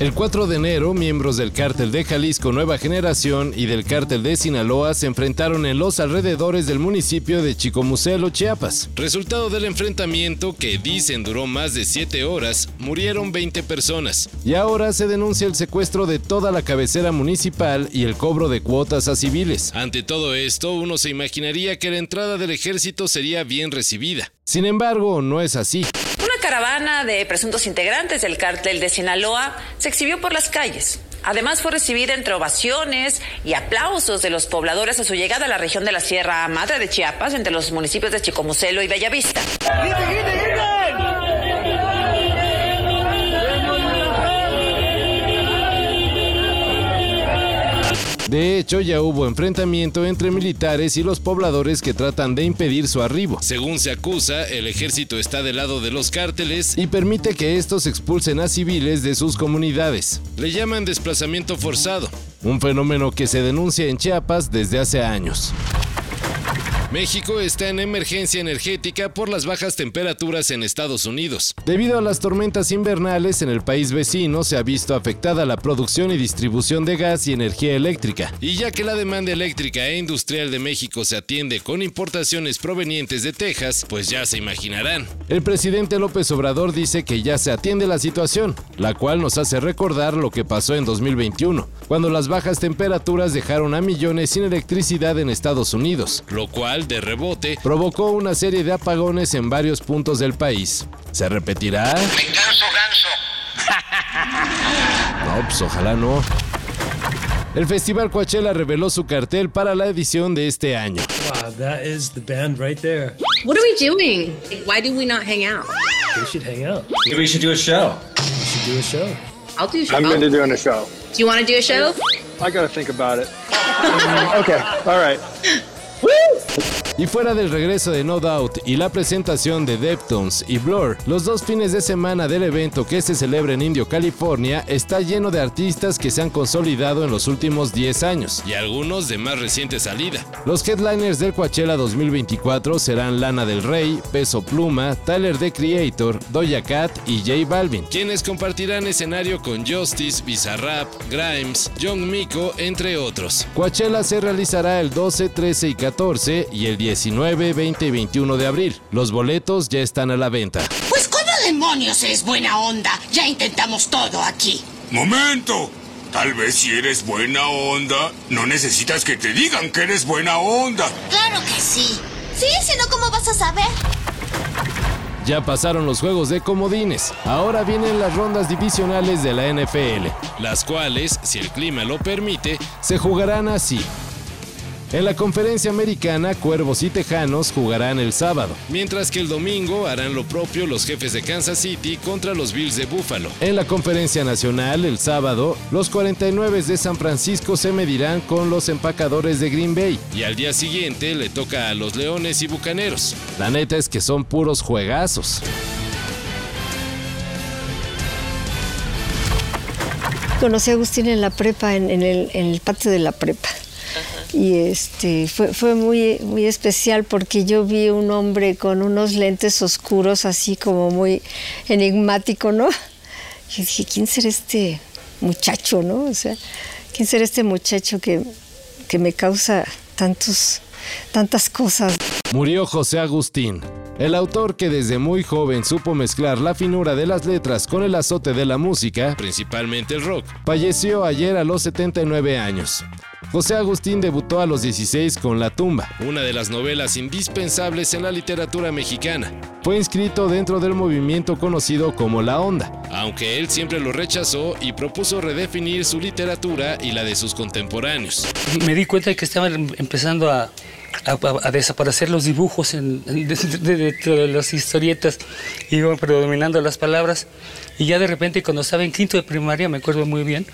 El 4 de enero, miembros del cártel de Jalisco Nueva Generación y del cártel de Sinaloa se enfrentaron en los alrededores del municipio de Chicomucelo, Chiapas. Resultado del enfrentamiento, que dicen duró más de 7 horas, murieron 20 personas. Y ahora se denuncia el secuestro de toda la cabecera municipal y el cobro de cuotas a civiles. Ante todo esto, uno se imaginaría que la entrada del ejército sería bien recibida. Sin embargo, no es así. Caravana de presuntos integrantes del cártel de Sinaloa se exhibió por las calles. Además fue recibida entre ovaciones y aplausos de los pobladores a su llegada a la región de la Sierra Madre de Chiapas, entre los municipios de Chicomucelo y Bellavista. De hecho, ya hubo enfrentamiento entre militares y los pobladores que tratan de impedir su arribo. Según se acusa, el ejército está del lado de los cárteles y permite que estos expulsen a civiles de sus comunidades. Le llaman desplazamiento forzado, un fenómeno que se denuncia en Chiapas desde hace años. México está en emergencia energética por las bajas temperaturas en Estados Unidos. Debido a las tormentas invernales en el país vecino se ha visto afectada la producción y distribución de gas y energía eléctrica. Y ya que la demanda eléctrica e industrial de México se atiende con importaciones provenientes de Texas, pues ya se imaginarán. El presidente López Obrador dice que ya se atiende la situación, la cual nos hace recordar lo que pasó en 2021, cuando las bajas temperaturas dejaron a millones sin electricidad en Estados Unidos, lo cual de rebote provocó una serie de apagones en varios puntos del país. ¿Se repetirá? Ganso, ganso. No, pues ojalá no. El Festival Coachella reveló su cartel para la edición de este año. Wow, that is the band right there. What are we doing? Why do we not hang out? We should hang out. Maybe we should do a show. We should do a show. I'll do. I'm I'll- into doing a show. do you want to do a show? I gotta think about it. okay, all right. Y fuera del regreso de No Doubt y la presentación de Deftones y Blur, los dos fines de semana del evento que se celebra en Indio, California, está lleno de artistas que se han consolidado en los últimos 10 años y algunos de más reciente salida. Los headliners del Coachella 2024 serán Lana del Rey, Peso Pluma, Tyler the Creator, Doja Cat y J Balvin, quienes compartirán escenario con Justice, Bizarrap, Grimes, Young Miko, entre otros. Coachella se realizará el 12, 13 y 14 y el 19, 20 y 21 de abril. Los boletos ya están a la venta. Pues ¿cómo demonios es buena onda? Ya intentamos todo aquí. ¡Momento! Tal vez si eres buena onda, no necesitas que te digan que eres buena onda. Claro que sí. Sí, si no, ¿cómo vas a saber? Ya pasaron los juegos de comodines. Ahora vienen las rondas divisionales de la NFL, las cuales, si el clima lo permite, se jugarán así. En la conferencia americana, Cuervos y Tejanos jugarán el sábado, mientras que el domingo harán lo propio los jefes de Kansas City contra los Bills de Buffalo. En la conferencia nacional, el sábado, los 49 de San Francisco se medirán con los empacadores de Green Bay, y al día siguiente le toca a los Leones y Bucaneros. La neta es que son puros juegazos. Conocí a Agustín en la prepa, en, el, en el patio de la prepa. Y este fue, fue muy, muy especial porque yo vi un hombre con unos lentes oscuros, así como muy enigmático, ¿no? Y dije, ¿quién será este muchacho, no? O sea, ¿quién será este muchacho que, que me causa tantos, tantas cosas? Murió José Agustín, el autor que desde muy joven supo mezclar la finura de las letras con el azote de la música, principalmente el rock. Falleció ayer a los 79 años. José Agustín debutó a los 16 con La tumba, una de las novelas indispensables en la literatura mexicana. Fue inscrito dentro del movimiento conocido como La Onda, aunque él siempre lo rechazó y propuso redefinir su literatura y la de sus contemporáneos. Me di cuenta de que estaban empezando a, a- desaparecer los dibujos en, de, las historietas, iban predominando las palabras. Y ya de repente, cuando estaba en quinto de primaria, me acuerdo muy bien,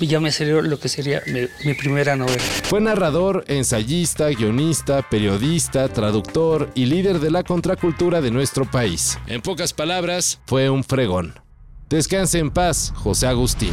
ya me salió lo que sería mi, mi primera novela. Fue narrador, ensayista, guionista, periodista, traductor y líder de la contracultura de nuestro país. En pocas palabras, fue un fregón. Descanse en paz, José Agustín.